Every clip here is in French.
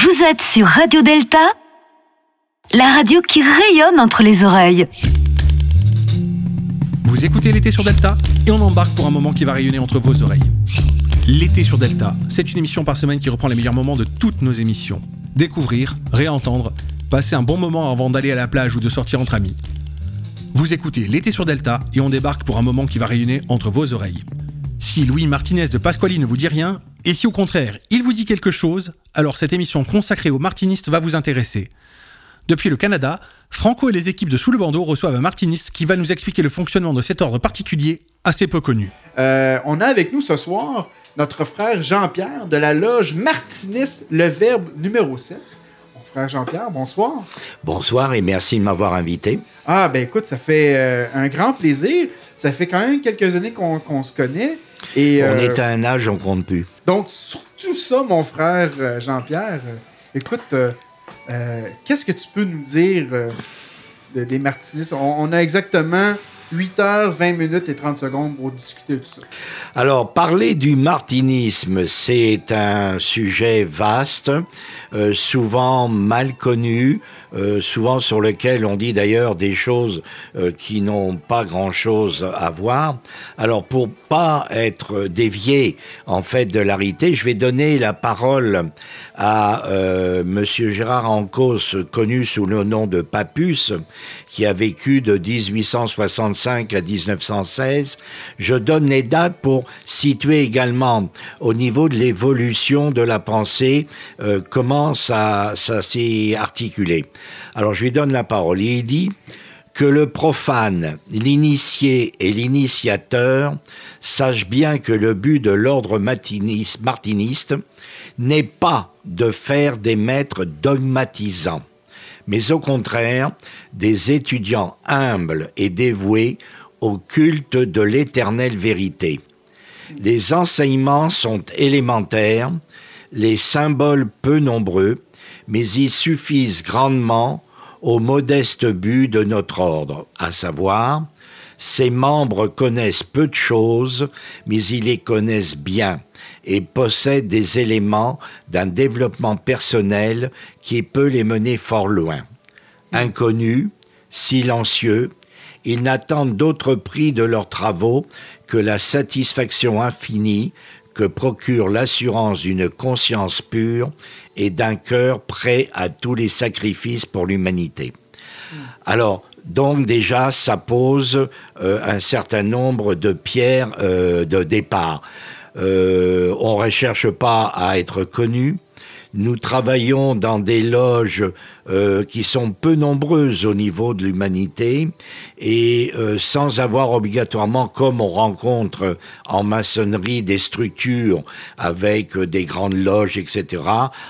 Vous êtes sur Radio Delta, la radio qui rayonne entre les oreilles. Vous écoutez l'été sur Delta et on embarque pour un moment qui va rayonner entre vos oreilles. L'été sur Delta, c'est une émission par semaine qui reprend les meilleurs moments de toutes nos émissions. Découvrir, réentendre, passer un bon moment avant d'aller à la plage ou de sortir entre amis. Vous écoutez l'été sur Delta et on débarque pour un moment qui va rayonner entre vos oreilles. Si Louis Martinez de Pasquali ne vous dit rien, et si au contraire il vous dit quelque chose, alors cette émission consacrée aux martinistes va vous intéresser. Depuis le Canada, Franco et les équipes de Sous le bandeau reçoivent un martiniste qui va nous expliquer le fonctionnement de cet ordre particulier assez peu connu. Euh, on a avec nous ce soir notre frère Jean-Pierre de la loge martiniste Le Verbe numéro 7. Mon frère Jean-Pierre, bonsoir. Bonsoir et merci de m'avoir invité. Ah, ben écoute, ça fait euh, un grand plaisir. Ça fait quand même quelques années qu'on qu'on se connaît. Et, On euh, est à un âge, on compte plus. Donc, sur tout ça, mon frère euh, Jean-Pierre, euh, écoute, qu'est-ce que tu peux nous dire de- des martinistes? On, on a exactement 8 heures, 20 minutes et 30 secondes pour discuter de ça. Alors, parler du martinisme, c'est un sujet vaste, euh, souvent mal connu, euh, souvent sur lequel on dit d'ailleurs des choses euh, qui n'ont pas grand-chose à voir. Alors, pour pas être dévié en fait de l'arité, je vais donner la parole à euh, Monsieur Gérard Ancos, connu sous le nom de Papus, qui a vécu de 1865 à 1916. Je donne les dates pour situer également au niveau de l'évolution de la pensée euh, comment ça, ça s'est articulé. Alors je lui donne la parole. Il dit que le profane, l'initié et l'initiateur sachent bien que le but de l'ordre martiniste n'est pas de faire des maîtres dogmatisants, mais au contraire des étudiants humbles et dévoués au culte de l'éternelle vérité. Les enseignements sont élémentaires, les symboles peu nombreux, mais ils suffisent grandement au modeste but de notre ordre, à savoir, ses membres connaissent peu de choses, mais ils les connaissent bien et possèdent des éléments d'un développement personnel qui peut les mener fort loin. Inconnus, silencieux, ils n'attendent d'autre prix de leurs travaux que la satisfaction infinie que procure l'assurance d'une conscience pure et d'un cœur prêt à tous les sacrifices pour l'humanité. Alors, donc déjà, ça pose euh, un certain nombre de pierres euh, de départ. Euh, on ne recherche pas à être connu. Nous travaillons dans des loges euh, qui sont peu nombreuses au niveau de l'humanité et euh, sans avoir obligatoirement, comme on rencontre en maçonnerie, des structures avec euh, des grandes loges, etc.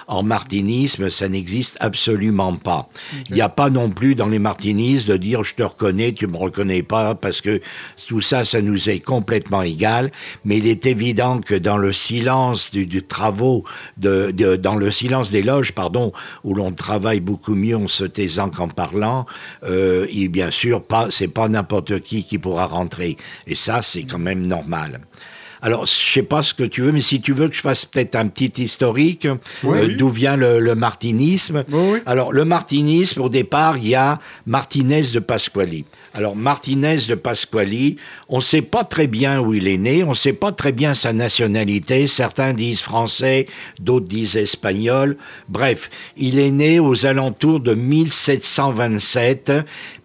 En martinisme, ça n'existe absolument pas. Il n'y a pas non plus dans les martinistes de dire je te reconnais, tu me reconnais pas, parce que tout ça, ça nous est complètement égal. Mais il est évident que dans le silence du, travaux, dans le silence des loges, pardon, où l'on travaille beaucoup mieux en se taisant qu'en parlant, euh, et bien sûr, pas, c'est pas n'importe qui qui pourra rentrer. Et ça, c'est quand même normal. Alors, je sais pas ce que tu veux, mais si tu veux que je fasse peut-être un petit historique Oui, euh, oui. d'où vient le, le martinisme. Oui. Alors, le martinisme, au départ, il y a Martinez de Pasquali. Alors, Martinez de Pasquali, on ne sait pas très bien où il est né, on ne sait pas très bien sa nationalité. Certains disent français, d'autres disent espagnol. Bref, il est né aux alentours de 1727.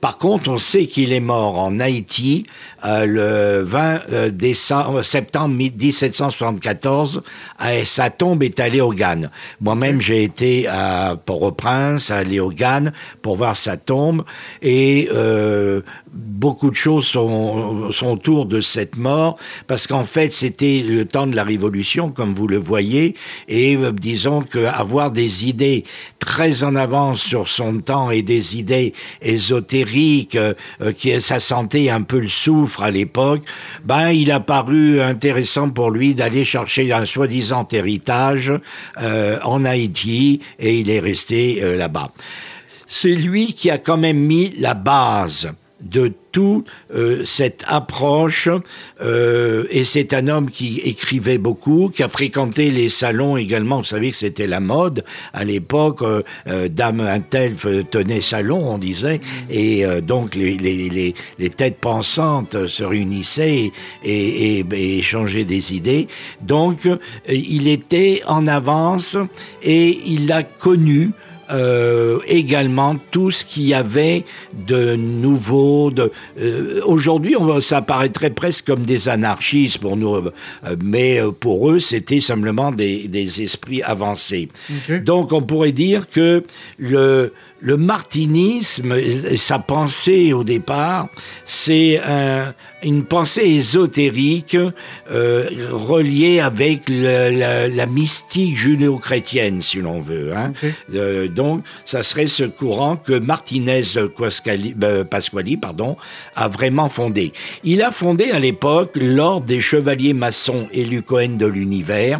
Par contre, on sait qu'il est mort en Haïti euh, le 20 euh, décembre, septembre 1774. et sa tombe est à Léogane. Moi-même, j'ai été à Port-au-Prince, à Léogane, pour voir sa tombe. Et euh, beaucoup de choses sont, sont autour de cette mort, parce qu'en fait, c'était le temps de la Révolution, comme vous le voyez, et euh, disons qu'avoir des idées très en avance sur son temps et des idées ésotériques, euh, euh, qui sa santé un peu le souffre à l'époque, ben il a paru intéressant pour lui d'aller chercher un soi-disant héritage euh, en Haïti et il est resté là-bas. C'est lui qui a quand même mis la base de toute euh, cette approche. Euh, et c'est un homme qui écrivait beaucoup, qui a fréquenté les salons également. Vous savez que c'était la mode à l'époque. Euh, Dame Intel tenait salon, on disait. Et donc les, les, les, têtes pensantes se réunissaient et, et, et échangeaient des idées. Donc il était en avance et il a connu euh, également tout ce qu'il y avait de nouveau. De, euh, Aujourd'hui, ça apparaîtrait presque comme des anarchistes pour nous, euh, mais pour eux, c'était simplement des, des, esprits avancés. Donc, on pourrait dire que le, le martinisme, sa pensée au départ, c'est une pensée ésotérique euh, reliée avec la, mystique judéo-chrétienne, si l'on veut. Hein. Euh, donc, ça serait ce courant que Martinez euh, Pasquali pardon, a vraiment fondé. Il a fondé à l'époque l'ordre des chevaliers maçons élus Cohen de l'univers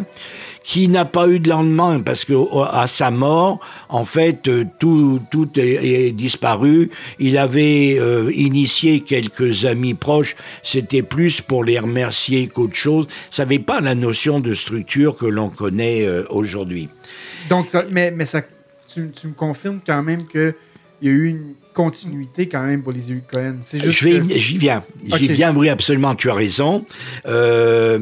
qui n'a pas eu de lendemain parce que à sa mort, en fait, euh, tout, tout est, disparu. Il avait euh, initié quelques amis proches. C'était plus pour les remercier qu'autre chose. Ça n'avait pas la notion de structure que l'on connaît euh, aujourd'hui. Donc, mais, mais ça, tu, tu, me confirmes quand même que il y a eu une continuité quand même pour les Cohen. J'y viens. J'y viens, oui, absolument, tu as raison. Euh,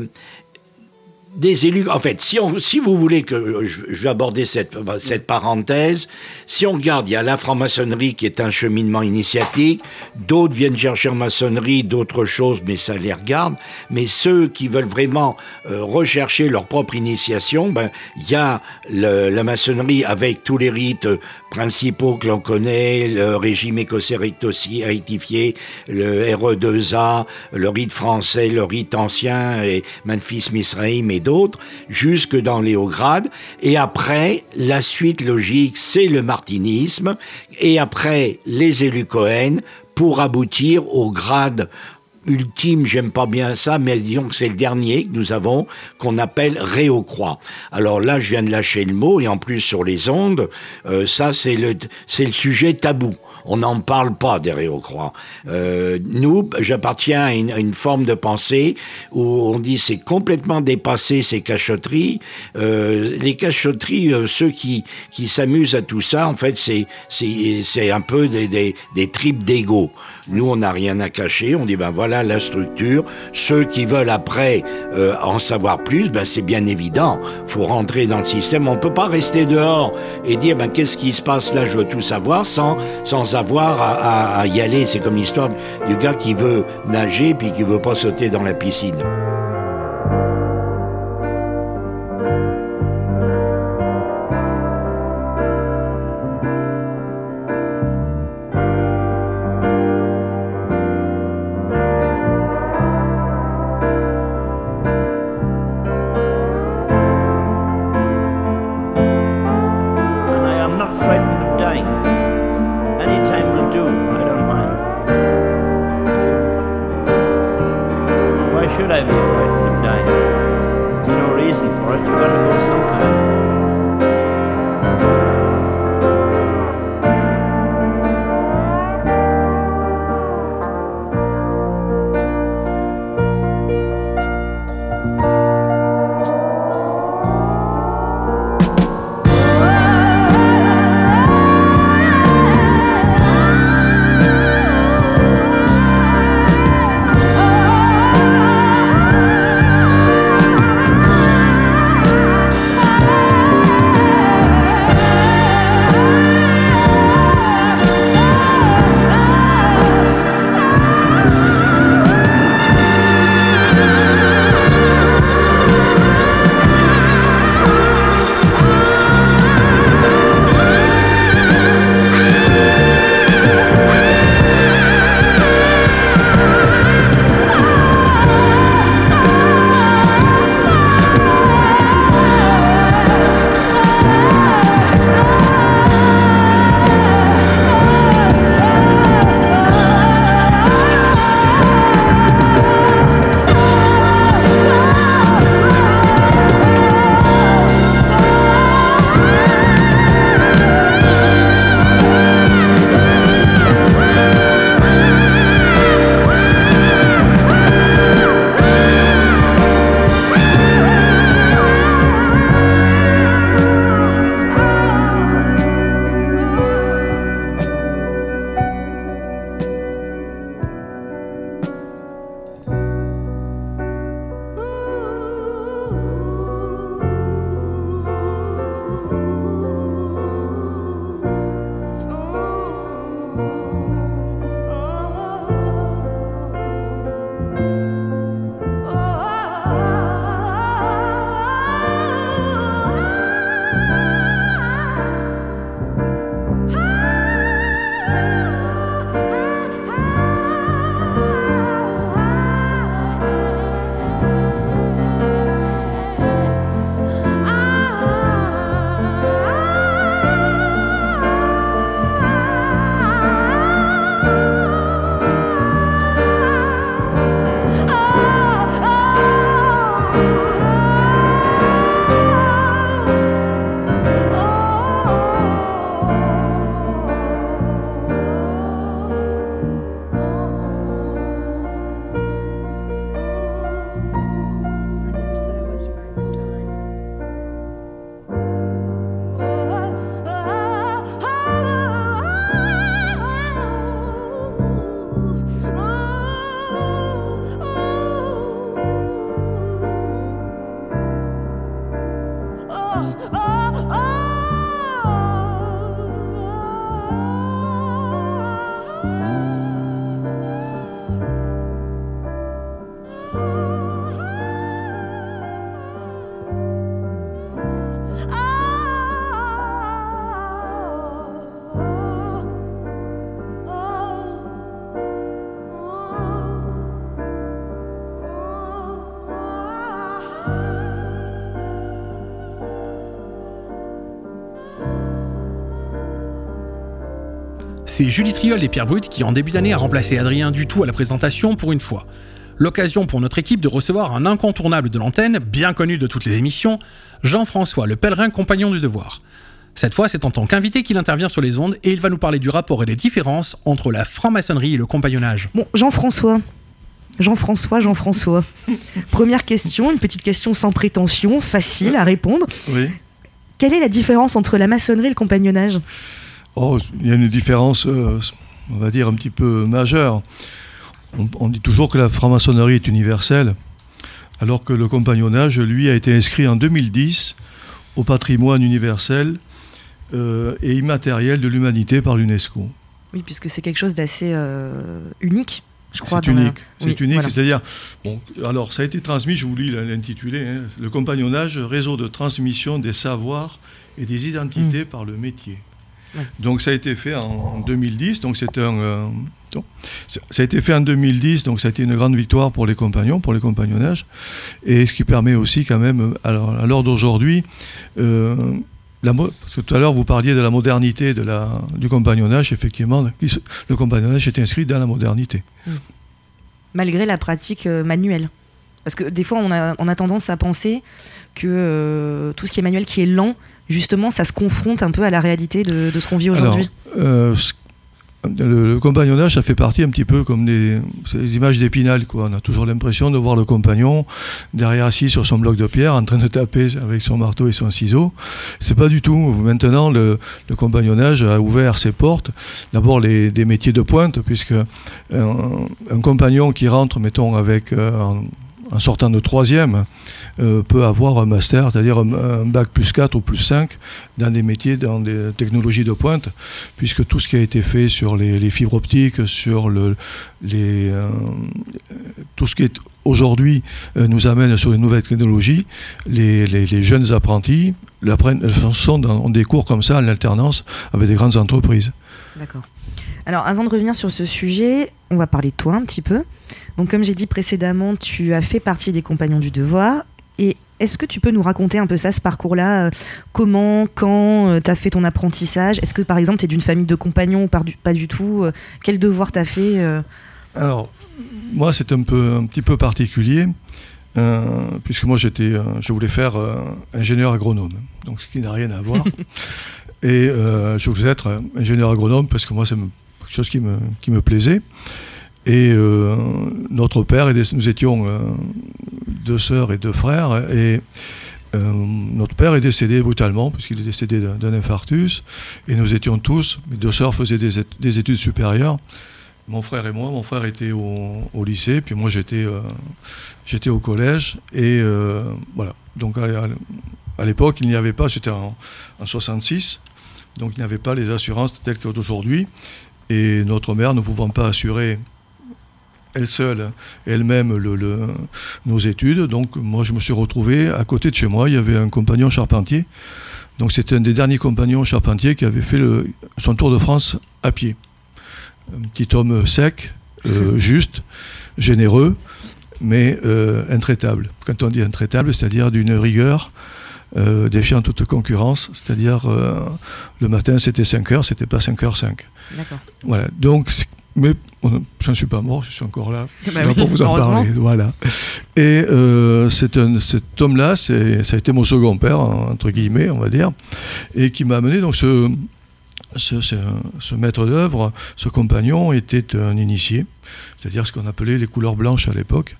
des élus. En fait, si, on, si vous voulez que je, vais aborder cette, cette parenthèse, si on regarde, il y a la franc-maçonnerie qui est un cheminement initiatique, d'autres viennent chercher en maçonnerie d'autres choses, mais ça les regarde. Mais ceux qui veulent vraiment euh, rechercher leur propre initiation, ben, il y a la maçonnerie avec tous les rites principaux que l'on connaît, le régime écossais rectifié, le RE2A, le rite français, le rite ancien, et Memphis Misraïm et d'autres, jusque dans les hauts grades. Et après, la suite logique, c'est le martinisme. Et après, les élus Cohen pour aboutir au grade ultime, j'aime pas bien ça, mais disons que c'est le dernier que nous avons, qu'on appelle Réau-Croix. Alors là, je viens de lâcher le mot, et en plus sur les ondes, euh, ça c'est le, c'est le sujet tabou on n'en parle pas des Réau-Croix. Euh, nous, j'appartiens à une, forme de pensée où on dit c'est complètement dépassé ces cachotteries. Euh, les cachotteries, euh, ceux qui, qui s'amusent à tout ça, en fait, c'est, c'est, un peu des, des, des tripes d'ego. Nous, on n'a rien à cacher. On dit, ben voilà la structure. Ceux qui veulent après euh, en savoir plus, ben c'est bien évident. faut rentrer dans le système. On ne peut pas rester dehors et dire, ben qu'est-ce qui se passe là, je veux tout savoir, sans, sans avoir à, à y aller. C'est comme l'histoire du gars qui veut nager puis qui veut pas sauter dans la piscine. C'est Julie Triol et Pierre Brut qui, en début d'année, a remplacé Adrien Dutout à la présentation pour une fois. L'occasion pour notre équipe de recevoir un incontournable de l'antenne, bien connu de toutes les émissions, Jean-François, le pèlerin compagnon du devoir. Cette fois, c'est en tant qu'invité qu'il intervient sur les ondes et il va nous parler du rapport et des différences entre la franc-maçonnerie et le compagnonnage. Bon, Jean-François. Jean-François, Jean-François. Première question, une petite question sans prétention, facile à répondre. Oui. Quelle est la différence entre la maçonnerie et le compagnonnage? Oh, il y a une différence, euh, on va dire, un petit peu majeure. On, on dit toujours que la franc-maçonnerie est universelle, alors que le compagnonnage, lui, a été inscrit en 2010 au patrimoine universel euh, et immatériel de l'humanité par l'UNESCO. Oui, puisque c'est quelque chose d'assez euh, unique, je crois. C'est la- unique. C'est Oui, unique. voilà. C'est-à-dire, bon, alors ça a été transmis, je vous lis l'intitulé, hein, le compagnonnage, réseau de transmission des savoirs et des identités par le métier. Donc ça a été fait en, en 2010, donc c'est un, euh, ça a été fait en 2010, donc ça a été une grande victoire pour les compagnons, pour les compagnonnages, et ce qui permet aussi quand même, alors, à l'heure d'aujourd'hui, euh, parce que tout à l'heure vous parliez de la modernité de la, du compagnonnage, effectivement, le compagnonnage est inscrit dans la modernité. malgré la pratique euh, manuelle. Parce que des fois, on a, on a tendance à penser que euh, tout ce qui est manuel, qui est lent, justement, ça se confronte un peu à la réalité de, de ce qu'on vit aujourd'hui. Euh, le, le compagnonnage, ça fait partie un petit peu comme des, images d'épinal. Quoi. On a toujours l'impression de voir le compagnon derrière assis sur son bloc de pierre en train de taper avec son marteau et son ciseau. C'est pas du tout. Maintenant, le, le compagnonnage a ouvert ses portes. D'abord, les, des métiers de pointe, puisque un, un compagnon qui rentre, mettons, avec euh, en, en sortant de troisième, euh, peut avoir un master, c'est-à-dire un, un bac plus 4 ou plus 5 dans des métiers, dans des technologies de pointe, puisque tout ce qui a été fait sur les, fibres optiques, sur le, les, euh, tout ce qui est aujourd'hui euh, nous amène sur les nouvelles technologies, les, jeunes apprentis sont dans des cours comme ça en alternance avec des grandes entreprises. D'accord. Alors, avant de revenir sur ce sujet, on va parler de toi un petit peu. Donc, comme j'ai dit précédemment, tu as fait partie des Compagnons du Devoir. Et est-ce que tu peux nous raconter un peu ça, ce parcours-là euh, Comment, quand tu as fait ton apprentissage? Est-ce que, par exemple, tu es d'une famille de compagnons ou pas du, pas du tout Euh, Quel devoir tu as fait euh? Alors, moi, c'est un, peu, un petit peu particulier, euh, puisque moi, j'étais, euh, je voulais faire euh, ingénieur agronome, donc ce qui n'a rien à voir. Et euh, je voulais être euh, ingénieur agronome parce que moi, c'est quelque chose qui me, qui me plaisait. Et euh, notre père, nous étions euh, deux sœurs et deux frères, et euh, notre père est décédé brutalement, puisqu'il est décédé d'un infarctus, et nous étions tous, mes deux sœurs faisaient des, ét- des études supérieures, mon frère et moi, mon frère était au, lycée, puis moi j'étais au collège, et voilà. Donc à, l'époque, il n'y avait pas, c'était en, en 66, donc il n'y avait pas les assurances telles qu'aujourd'hui, et notre mère ne pouvant pas assurer elle seule, elle-même, le- le- nos études. Donc moi, je me suis retrouvé à côté de chez moi. Il y avait un compagnon charpentier. Donc c'était un des derniers compagnons charpentiers qui avait fait le- son tour de France à pied. Un petit homme sec, euh, juste, généreux, mais euh, intraitable. Quand on dit intraitable, c'est-à-dire d'une rigueur euh, défiant toute concurrence. C'est-à-dire le matin c'était 5 heures, c'était pas 5 heures 5. D'accord. Voilà. Donc, mais on- j'en suis pas mort, je suis encore là. Je suis Bah là oui, pour vous en parler. Voilà. Et euh, cet homme-là, ça a été mon second père, entre guillemets, on va dire, et qui m'a amené donc ce. Ce, ce- ce maître d'œuvre, ce compagnon, était un initié, c'est-à-dire ce qu'on appelait les couleurs blanches à l'époque.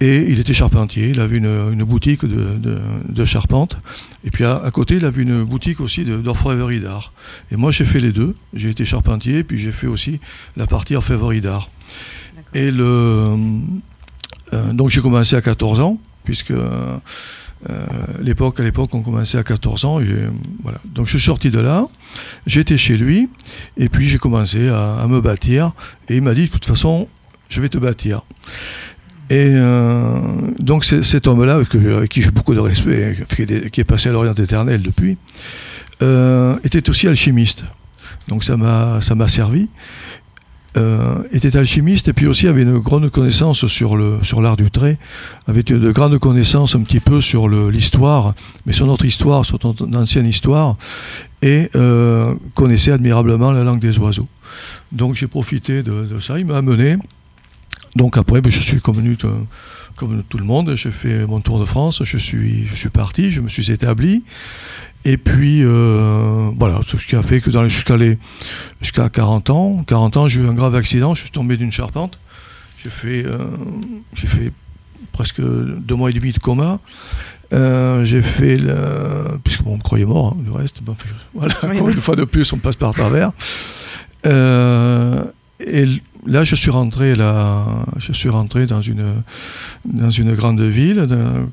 Et il était charpentier, il avait une, une boutique de, de- de charpente. Et puis à, à côté, il avait une boutique aussi d'orfèvrerie d'art. Et moi, j'ai fait les deux. J'ai été charpentier, puis j'ai fait aussi la partie orfèvrerie d'art. Et le, euh, donc j'ai commencé à 14 ans, puisque euh, l'époque, à l'époque, on commençait à 14 ans. et, euh, voilà. Donc je suis sorti de là, j'étais chez lui, et puis j'ai commencé à, à me bâtir. Et il m'a dit, de toute façon, je vais te bâtir. Et euh, donc cet homme-là, avec, qui j'ai beaucoup de respect, qui est, qui est passé à l'Orient éternel depuis, euh, était aussi alchimiste. Donc ça m'a servi. euh, était alchimiste et puis aussi avait une grande connaissance sur le sur l'art du trait, avait de grandes connaissances un petit peu sur l'histoire, mais sur notre histoire, sur notre ancienne histoire, et euh, connaissait admirablement la langue des oiseaux. Donc j'ai profité de, ça, il m'a amené. Donc après, ben, je suis convenu comme tout le monde, j'ai fait mon tour de France, je suis, je suis parti, je me suis établi. Et puis, euh, voilà, ce qui a fait que jusqu'à jusqu'à 40 ans, 40 ans, j'ai eu un grave accident, je suis tombé d'une charpente. J'ai fait, euh, fait presque deux mois et demi de coma. Euh, j'ai fait le. Puisque bon, on me croyait mort, hein, le reste. voilà, une fois de plus, on passe par travers. et là, je suis rentré, là, je suis rentré dans une, dans une grande ville,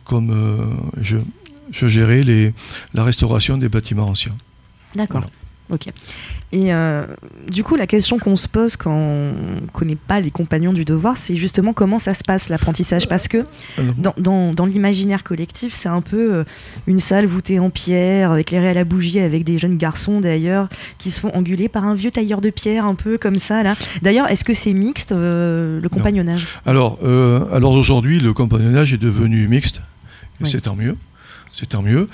comme je je gérais les, la restauration des bâtiments anciens. D'accord. Ok. Et euh, du coup, la question qu'on se pose quand on ne connaît pas les compagnons du devoir, c'est justement comment ça se passe l'apprentissage. Parce que dans, dans, dans l'imaginaire collectif, c'est un peu euh, une salle voûtée en pierre, éclairée à la bougie, avec des jeunes garçons d'ailleurs qui se font engueuler par un vieux tailleur de pierre, un peu comme ça. là. D'ailleurs, est-ce que c'est mixte euh, le compagnonnage? Alors, alors aujourd'hui, le compagnonnage est devenu mixte. C'est tant mieux c'est tant mieux.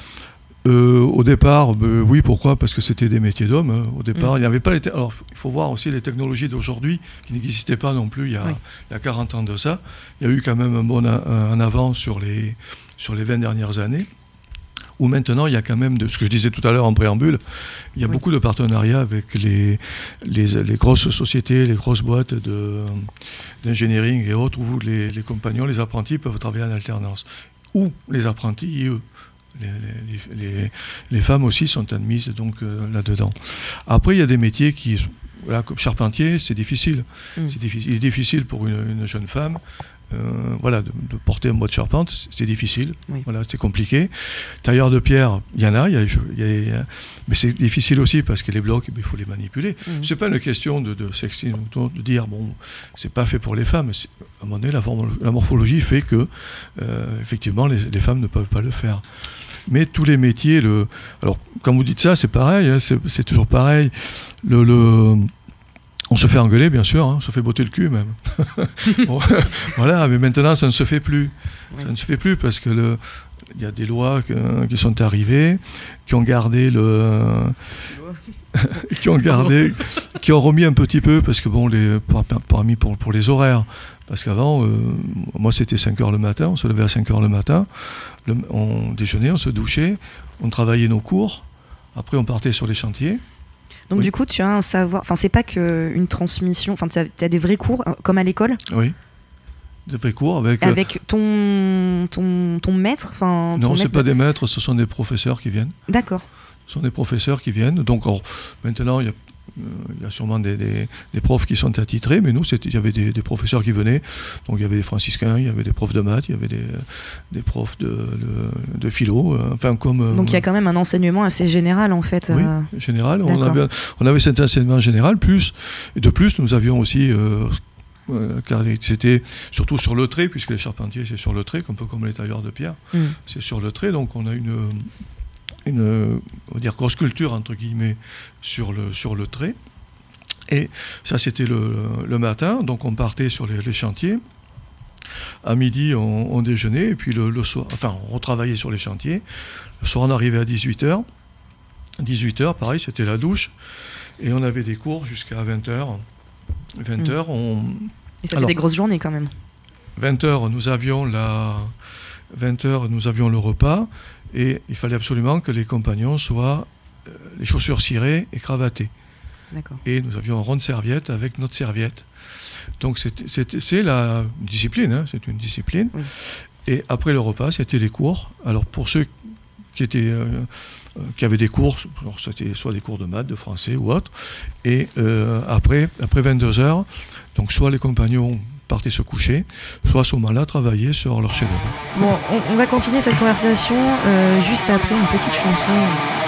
Euh, au départ, ben oui, pourquoi? Parce que c'était des métiers d'hommes. Hein. Au départ, mm. il n'y avait pas les. Alors, il faut voir aussi les technologies d'aujourd'hui qui n'existaient pas non plus il y, a, il y, a, 40 ans de ça. Il y a eu quand même un bon un avant sur les, sur les 20 dernières années. Où maintenant, il y a quand même, de, ce que je disais tout à l'heure en préambule, il y a beaucoup de partenariats avec les, les, les, grosses sociétés, les grosses boîtes d'engineering et autres, où les, les compagnons, les apprentis peuvent travailler en alternance. Ou les apprentis, eux les, femmes aussi sont admises donc euh, là-dedans. Après, il y a des métiers qui, voilà, comme charpentier, c'est difficile. Mm. C'est difficile. Il est difficile pour une, jeune femme. Euh, voilà, de, porter un bois de charpente, c'est difficile. Voilà, c'est compliqué. Tailleur de pierre, il y en a, y a, mais c'est difficile aussi parce que les blocs, il faut les manipuler. Ce mm. C'est pas une question de, de sexisme, de dire bon, c'est pas fait pour les femmes. À un moment donné, la, morphologie fait que euh, effectivement, les, les, femmes ne peuvent pas le faire mais tous les métiers, le... alors quand vous dites ça, c'est pareil, hein, c'est toujours pareil. Le, On se fait engueuler, bien sûr, hein, on se fait botter le cul même. voilà, mais maintenant, ça ne se fait plus. Ça ne se fait plus parce que il y a des lois qui sont arrivées, qui ont gardé le, qui ont gardé, qui ont remis un petit peu parce que bon, les, parmi pour, pour les horaires, parce qu'avant, euh, moi c'était 5 heures le matin, on se levait à 5 heures le matin, on déjeunait, on se douchait, on travaillait nos cours, après on partait sur les chantiers. Donc du coup, tu as un savoir, enfin c'est pas qu'une transmission, enfin tu as, des vrais cours euh, comme à l'école? Oui. Des vrais cours avec... Euh, avec ton, ton, ton maître Non, ce pas des maîtres, ce sont des professeurs qui viennent. D'accord. Ce sont des professeurs qui viennent. Donc maintenant, il y a il y a sûrement des, des, profs qui sont attitrés, mais nous, il y avait des, professeurs qui venaient. Donc il y avait des franciscains, il y avait des profs de maths, il y avait des, des profs de, de, philo. Euh, enfin, comme, euh, Donc il y a quand même un enseignement assez général en fait. Oui, général. On avait, on avait cet enseignement général, plus, et de plus, nous avions aussi car c'était surtout sur le trait, puisque les charpentiers c'est sur le trait, un peu comme les tailleurs de pierre, mm. c'est sur le trait, donc on a une, une on va dire grosse culture entre guillemets sur le, sur le trait. Et ça c'était le, le, matin, donc on partait sur les, chantiers. À midi, on, déjeunait, et puis le, soir, enfin, on retravaillait sur les chantiers. Le soir, on arrivait à 18h. 18h, pareil, c'était la douche. Et on avait des cours jusqu'à 20h. 20h, on. Et ça fait des grosses journées quand même. 20h, nous avions la. 20h, nous avions le repas. Et il fallait absolument que les compagnons soient euh, les chaussures cirées et cravatés. Et nous avions un rond de serviette avec notre serviette. Donc c'est la discipline, hein, c'est une discipline. Et après le repas, c'était les cours. Alors pour ceux qui étaient euh, euh, qui avaient des cours, c'était soit des cours de maths, de français ou autre. Et après, après 22 heures, donc soit les compagnons partaient se coucher, soit à ce moment-là travailler sur leur chef Bon, on, va continuer cette conversation euh, juste après une petite chanson.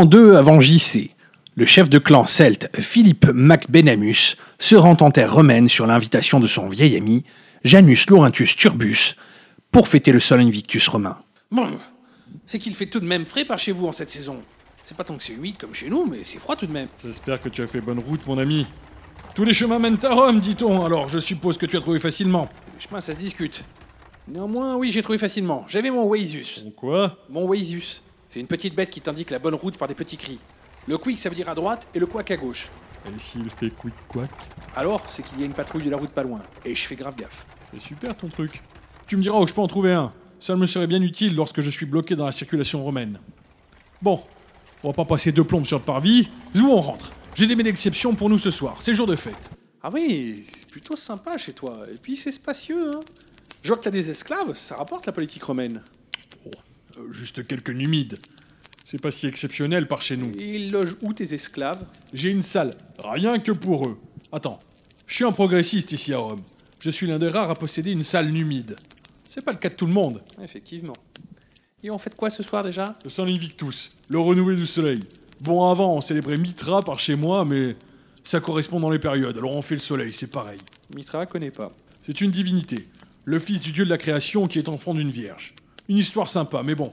An 2 avant JC, le chef de clan celte Philippe MacBenamus se rend en terre romaine sur l'invitation de son vieil ami Janus Laurentus Turbus pour fêter le sol invictus romain. Bon, c'est qu'il fait tout de même frais par chez vous en cette saison. C'est pas tant que c'est humide comme chez nous, mais c'est froid tout de même. J'espère que tu as fait bonne route, mon ami. Tous les chemins mènent à Rome, dit-on, alors je suppose que tu as trouvé facilement. Le chemin, ça se discute. Néanmoins, oui, j'ai trouvé facilement. J'avais mon Wazus. Quoi? Mon Wazus. C'est une petite bête qui t'indique la bonne route par des petits cris. Le quick, ça veut dire à droite, et le quack à gauche. Et s'il fait quick quack Alors, c'est qu'il y a une patrouille de la route pas loin. Et je fais grave gaffe. C'est super ton truc. Tu me diras où je peux en trouver un. Ça me serait bien utile lorsque je suis bloqué dans la circulation romaine. Bon, on va pas passer deux plombes sur le parvis. Où on rentre J'ai des mets d'exception pour nous ce soir. C'est jour de fête. Ah oui, c'est plutôt sympa chez toi. Et puis c'est spacieux, hein. Je vois que t'as des esclaves, ça rapporte la politique romaine. Oh, juste quelques numides. C'est pas si exceptionnel par chez nous. Et ils logent où tes esclaves? J'ai une salle, rien que pour eux. Attends, je suis un progressiste ici à Rome. Je suis l'un des rares à posséder une salle numide. C'est pas le cas de tout le monde. Effectivement. Et on fait de quoi ce soir déjà? Le San Invictus, le renouvelé du soleil. Bon, avant, on célébrait Mitra par chez moi, mais ça correspond dans les périodes, alors on fait le soleil, c'est pareil. Mitra connaît pas. C'est une divinité, le fils du dieu de la création qui est enfant d'une vierge. Une histoire sympa, mais bon,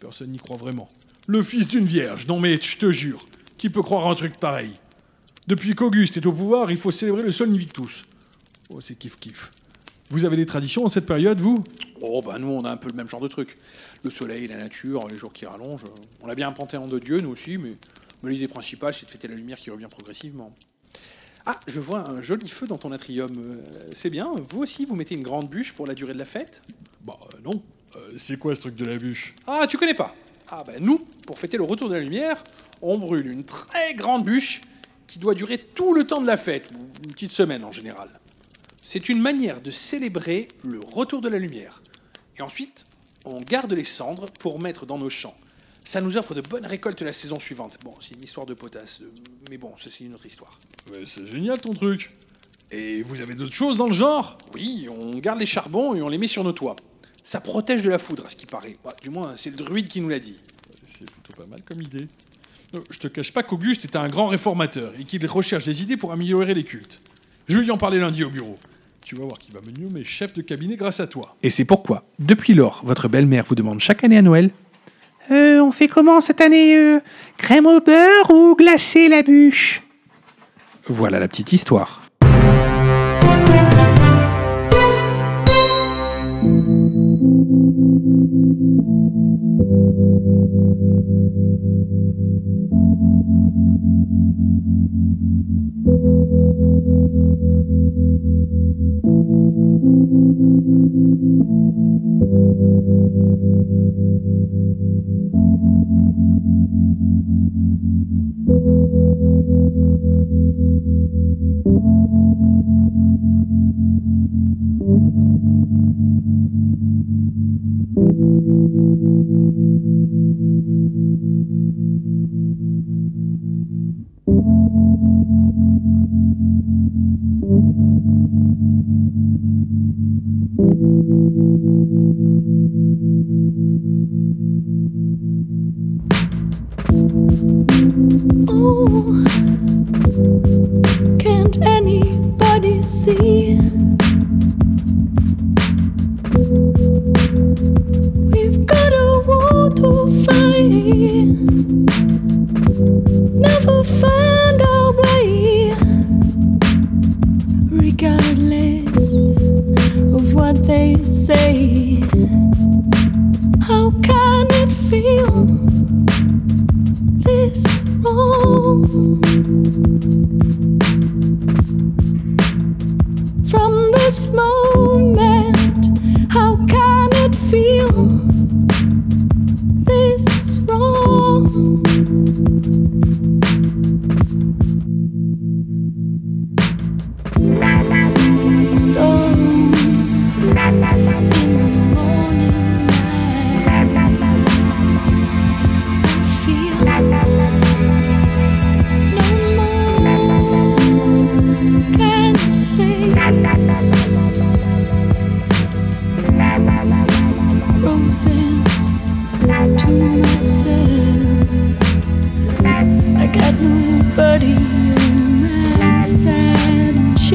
personne n'y croit vraiment. Le fils d'une vierge, non mais je te jure, qui peut croire un truc pareil? Depuis qu'Auguste est au pouvoir, il faut célébrer le Sol Invictus. Oh, c'est kiff kiff. Vous avez des traditions en cette période, vous? Oh, bah nous, on a un peu le même genre de truc. Le soleil, la nature, les jours qui rallongent. On a bien un panthéon de dieu, nous aussi, mais, mais l'idée principale, c'est de fêter la lumière qui revient progressivement. Ah, je vois un joli feu dans ton atrium. Euh, C'est bien. Vous aussi, vous mettez une grande bûche pour la durée de la fête? Bah euh, non. Euh, c'est quoi ce truc de la bûche Ah, tu connais pas Ah, bah nous, pour fêter le retour de la lumière, on brûle une très grande bûche qui doit durer tout le temps de la fête, ou une petite semaine en général. C'est une manière de célébrer le retour de la lumière. Et ensuite, on garde les cendres pour mettre dans nos champs. Ça nous offre de bonnes récoltes la saison suivante. Bon, c'est une histoire de potasse, euh, mais bon, ça c'est une autre histoire. Ouais, c'est génial ton truc. Et vous avez d'autres choses dans le genre? Oui, on garde les charbons et on les met sur nos toits. Ça protège de la foudre, à ce qui paraît. Bah, du moins, c'est le druide qui nous l'a dit. C'est plutôt pas mal comme idée. Non, je te cache pas qu'Auguste est un grand réformateur et qu'il recherche des idées pour améliorer les cultes. Je vais lui en parler lundi au bureau. Tu vas voir qu'il va me nommer chef de cabinet grâce à toi. Et c'est pourquoi, depuis lors, votre belle-mère vous demande chaque année à Noël Euh, on fait comment cette année euh, Crème au beurre ou glacé la bûche? Voilà la petite histoire. See?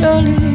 这里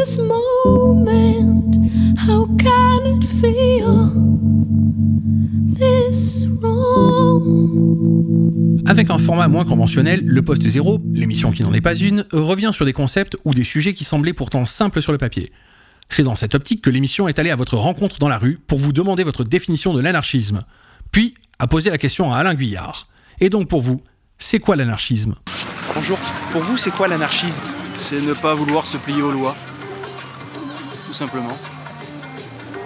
this moment, how can it feel this wrong? Avec un format moins conventionnel, le poste zéro, l'émission qui n'en est pas une, revient sur des concepts ou des sujets qui semblaient pourtant simples sur le papier. C'est dans cette optique que l'émission est allée à votre rencontre dans la rue pour vous demander votre définition de l'anarchisme, puis a posé la question à Alain Guyard. Et donc pour vous, c'est quoi l'anarchisme? Bonjour, pour vous c'est quoi l'anarchisme? C'est ne pas vouloir se plier aux lois. Tout simplement.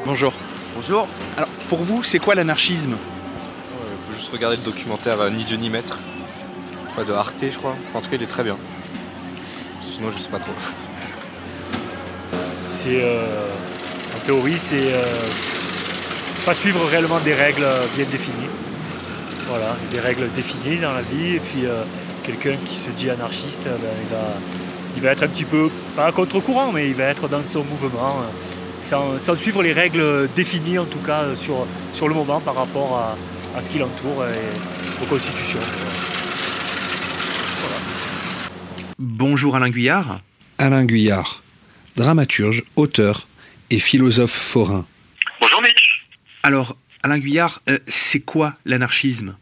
Bonjour. Bonjour. Alors pour vous c'est quoi l'anarchisme? Il faut juste regarder le documentaire euh, Ni Dieu ni Maître. Ouais, de Arte, je crois. Enfin, en tout cas, il est très bien. Sinon, je sais pas trop. C'est euh, en théorie, c'est euh, pas suivre réellement des règles bien définies. Voilà, des règles définies dans la vie. Et puis euh, quelqu'un qui se dit anarchiste, ben, il, va, il va être un petit peu, pas à contre-courant, mais il va être dans son mouvement, euh, sans, sans suivre les règles définies en tout cas euh, sur, sur le moment par rapport à, à ce qui l'entoure et aux constitutions. Bonjour Alain Guyard. Alain Guyard, dramaturge, auteur et philosophe forain. Bonjour Mitch. Alors Alain Guyard, euh, c'est quoi l'anarchisme?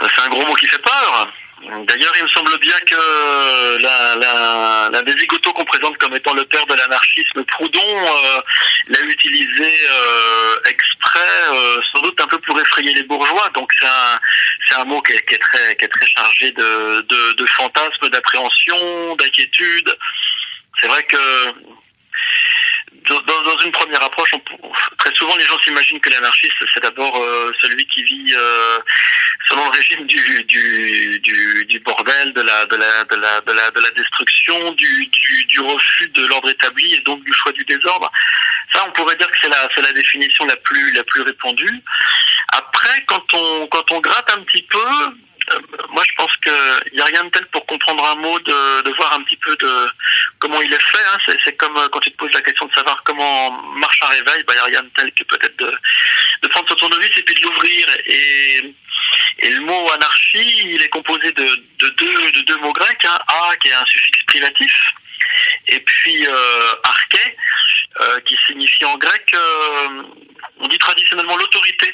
C'est un gros mot qui fait peur. D'ailleurs, il me semble bien que la, la, la des zigotos qu'on présente comme étant le père de l'anarchisme, Proudhon, euh, l'a utilisé euh, exprès, euh, sans doute un peu pour effrayer les bourgeois. Donc c'est un, un mot qui est, qui est très, qui est très chargé de, de, de fantasmes, d'appréhension, d'inquiétude. C'est vrai que dans, dans- une première approche, on, très souvent les gens s'imaginent que l'anarchiste c'est d'abord euh, celui qui vit euh, selon le régime du, du, du, du bordel, de la, de la, de la, de la, de la destruction, du, du, du refus de l'ordre établi et donc du choix du désordre. Ça, on pourrait dire que c'est la, c'est la définition la plus, la plus répandue. Après, quand on, quand on gratte un petit peu, moi je pense qu'il n'y a rien de tel pour comprendre un mot, de, voir un petit peu de comment il est fait. Hein. C'est, comme euh, quand tu te poses la question de savoir comment marche un réveil, bah, il n'y a rien de tel que peut-être de, prendre son tournevis et puis de l'ouvrir. Et, le mot anarchie, il est composé de, de, deux, de deux mots grecs, hein. a qui est un suffixe privatif, et puis euh, arché, euh, qui signifie en grec, euh, on dit traditionnellement l'autorité.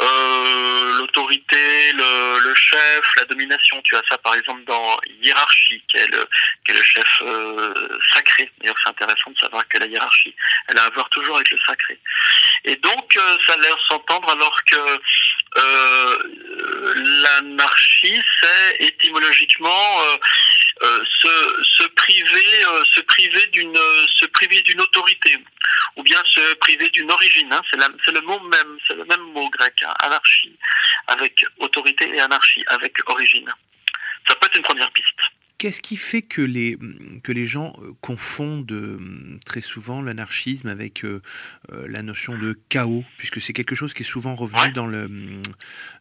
Euh, le, chef, la domination. Tu as ça par exemple dans hiérarchie, qui est le, chef euh, sacré. D'ailleurs, c'est intéressant de savoir que la hiérarchie, elle a à voir toujours avec le sacré. Et donc, euh, ça laisse s'entendre alors que euh, l'anarchie, c'est étymologiquement euh, euh, se, se priver, euh, se priver d'une, se priver d'une autorité, ou bien se priver d'une origine. hein. c'est, le mot même, c'est le même mot grec, hein, anarchie avec autorité et anarchie avec origine. Ça peut être une première piste. Qu'est-ce qui fait que les, que les gens euh, confondent euh, très souvent l'anarchisme avec euh, euh, la notion de chaos, puisque c'est quelque chose qui est souvent revenu dans le, euh,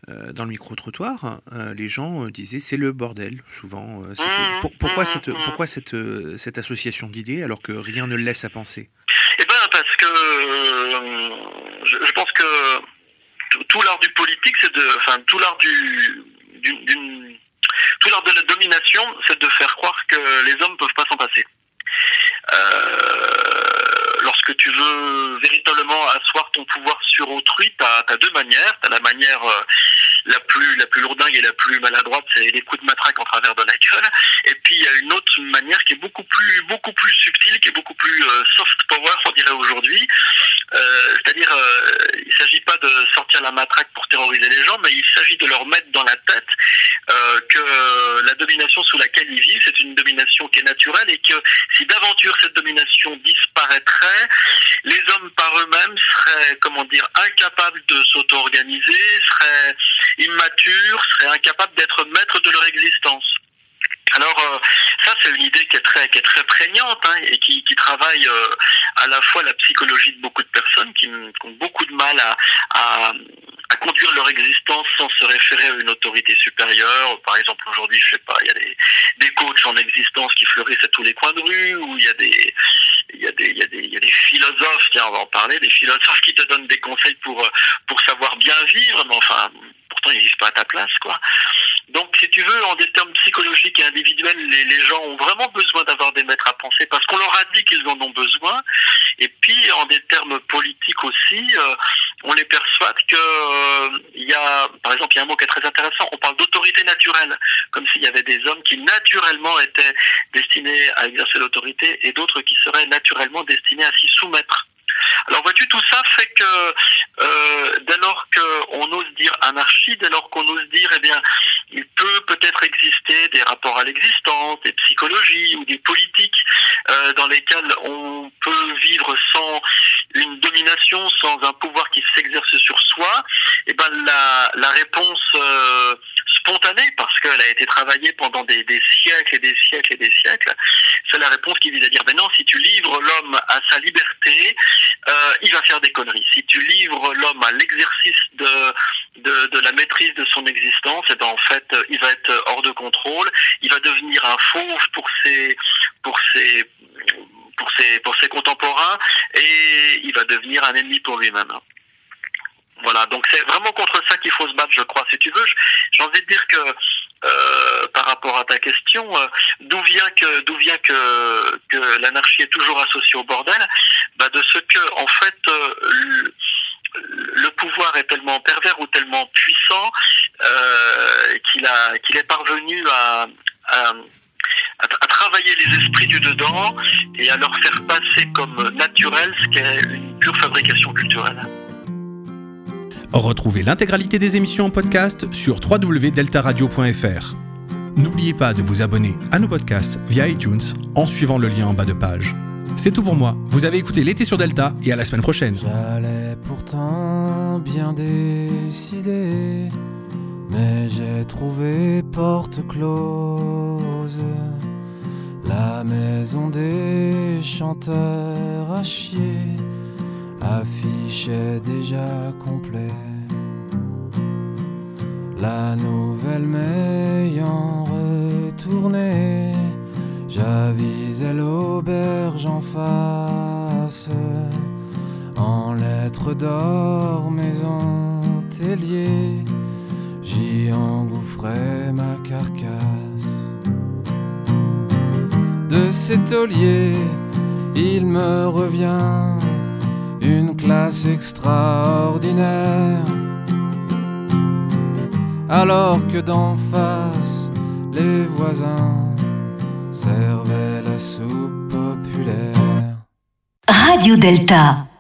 dans le micro-trottoir Euh, Les gens euh, disaient c'est le bordel, souvent. euh, c'était- Pour- pourquoi cette, pourquoi cette, euh, cette association d'idées alors que rien ne le laisse à penser? Eh ben parce que euh, je, je pense que tout, tout l'art du politique, c'est de, enfin tout l'art du, d'une- tout l'art de la domination, c'est de faire croire que les hommes peuvent pas s'en passer. Euh, lorsque tu veux véritablement asseoir ton pouvoir sur autrui, tu as, deux manières. Tu as la manière euh, la plus la plus lourdingue et la plus maladroite, c'est les coups de matraque en travers de la gueule. Et puis il y a une autre manière qui est beaucoup plus beaucoup plus subtile, qui est beaucoup plus euh, soft power, on dirait aujourd'hui. Euh, C'est-à-dire, il s'agit pas de sortir la matraque pour terroriser les gens, mais il s'agit de leur mettre dans la tête que la domination sous laquelle ils vivent, c'est une domination qui est naturelle et que si d'aventure cette domination disparaîtrait, les hommes par eux-mêmes seraient, comment dire, incapables de s'auto-organiser, seraient immatures, seraient incapables d'être maîtres de leur existence. Alors euh, ça c'est une idée qui est très qui est très prégnante hein, et qui, qui travaille euh, à la fois la psychologie de beaucoup de personnes qui, qui ont beaucoup de mal à, à, à conduire leur existence sans se référer à une autorité supérieure. Par exemple aujourd'hui je sais pas il y a des, des coachs en existence qui fleurissent à tous les coins de rue ou il y a des il y a des il y a des il y a des philosophes tiens on va en parler des philosophes qui te donnent des conseils pour euh, pour savoir bien vivre mais enfin pourtant ils vivent pas à ta place quoi. Donc, si tu veux, en des termes psychologiques et individuels, les, gens ont vraiment besoin d'avoir des maîtres à penser parce qu'on leur a dit qu'ils en ont besoin. Et puis, en des termes politiques aussi, euh, on les persuade que euh, il y a, par exemple, il y a un mot qui est très intéressant. On parle d'autorité naturelle, comme s'il y avait des hommes qui naturellement étaient destinés à exercer l'autorité et d'autres qui seraient naturellement destinés à s'y soumettre. Alors vois-tu, tout ça fait que euh, dès lors qu'on ose dire anarchie, dès lors qu'on ose dire, eh bien, il peut peut-être exister des rapports à l'existence, des psychologies ou des politiques euh, dans lesquelles on peut vivre sans une domination, sans un pouvoir qui s'exerce sur soi, eh ben la, réponse euh, spontanée, parce qu'elle a été travaillée pendant des, siècles et des siècles et des siècles, c'est la réponse qui vise à dire, ben non, si tu livres l'homme à sa liberté, euh, il va faire des conneries. Si tu livres l'homme à l'exercice de, de, la maîtrise de son existence, et ben en fait, il va être hors de contrôle. Il va devenir un fauve pour ses pour ses pour ses pour ses contemporains et il va devenir un ennemi pour lui-même. Voilà, donc c'est vraiment contre ça qu'il faut se battre, je crois. Si tu veux, j'ai envie de dire que euh, par rapport à ta question, euh, d'où vient que d'où vient que l'anarchie est toujours associée au bordel? Bah De ce que en fait euh, le, pouvoir est tellement pervers ou tellement puissant qu'il a qu'il est parvenu à à, à travailler les esprits du dedans et à leur faire passer comme naturel ce qu'est une pure fabrication culturelle. Retrouvez l'intégralité des émissions en podcast sur www.deltaradio.fr. N'oubliez pas de vous abonner à nos podcasts via iTunes en suivant le lien en bas de page. C'est tout pour moi. Vous avez écouté l'été sur Delta et à la semaine prochaine. J'allais pourtant bien décidé, mais j'ai trouvé porte close. La maison des chanteurs affichait déjà complet. La nouvelle m'ayant retourné, j'avisais l'auberge en face. En lettres d'or, maison tellier, j'y engouffrais ma carcasse. De cet taulier, il me revient une classe extraordinaire. Alors que d'en face, les voisins servaient la soupe populaire. Radio Delta.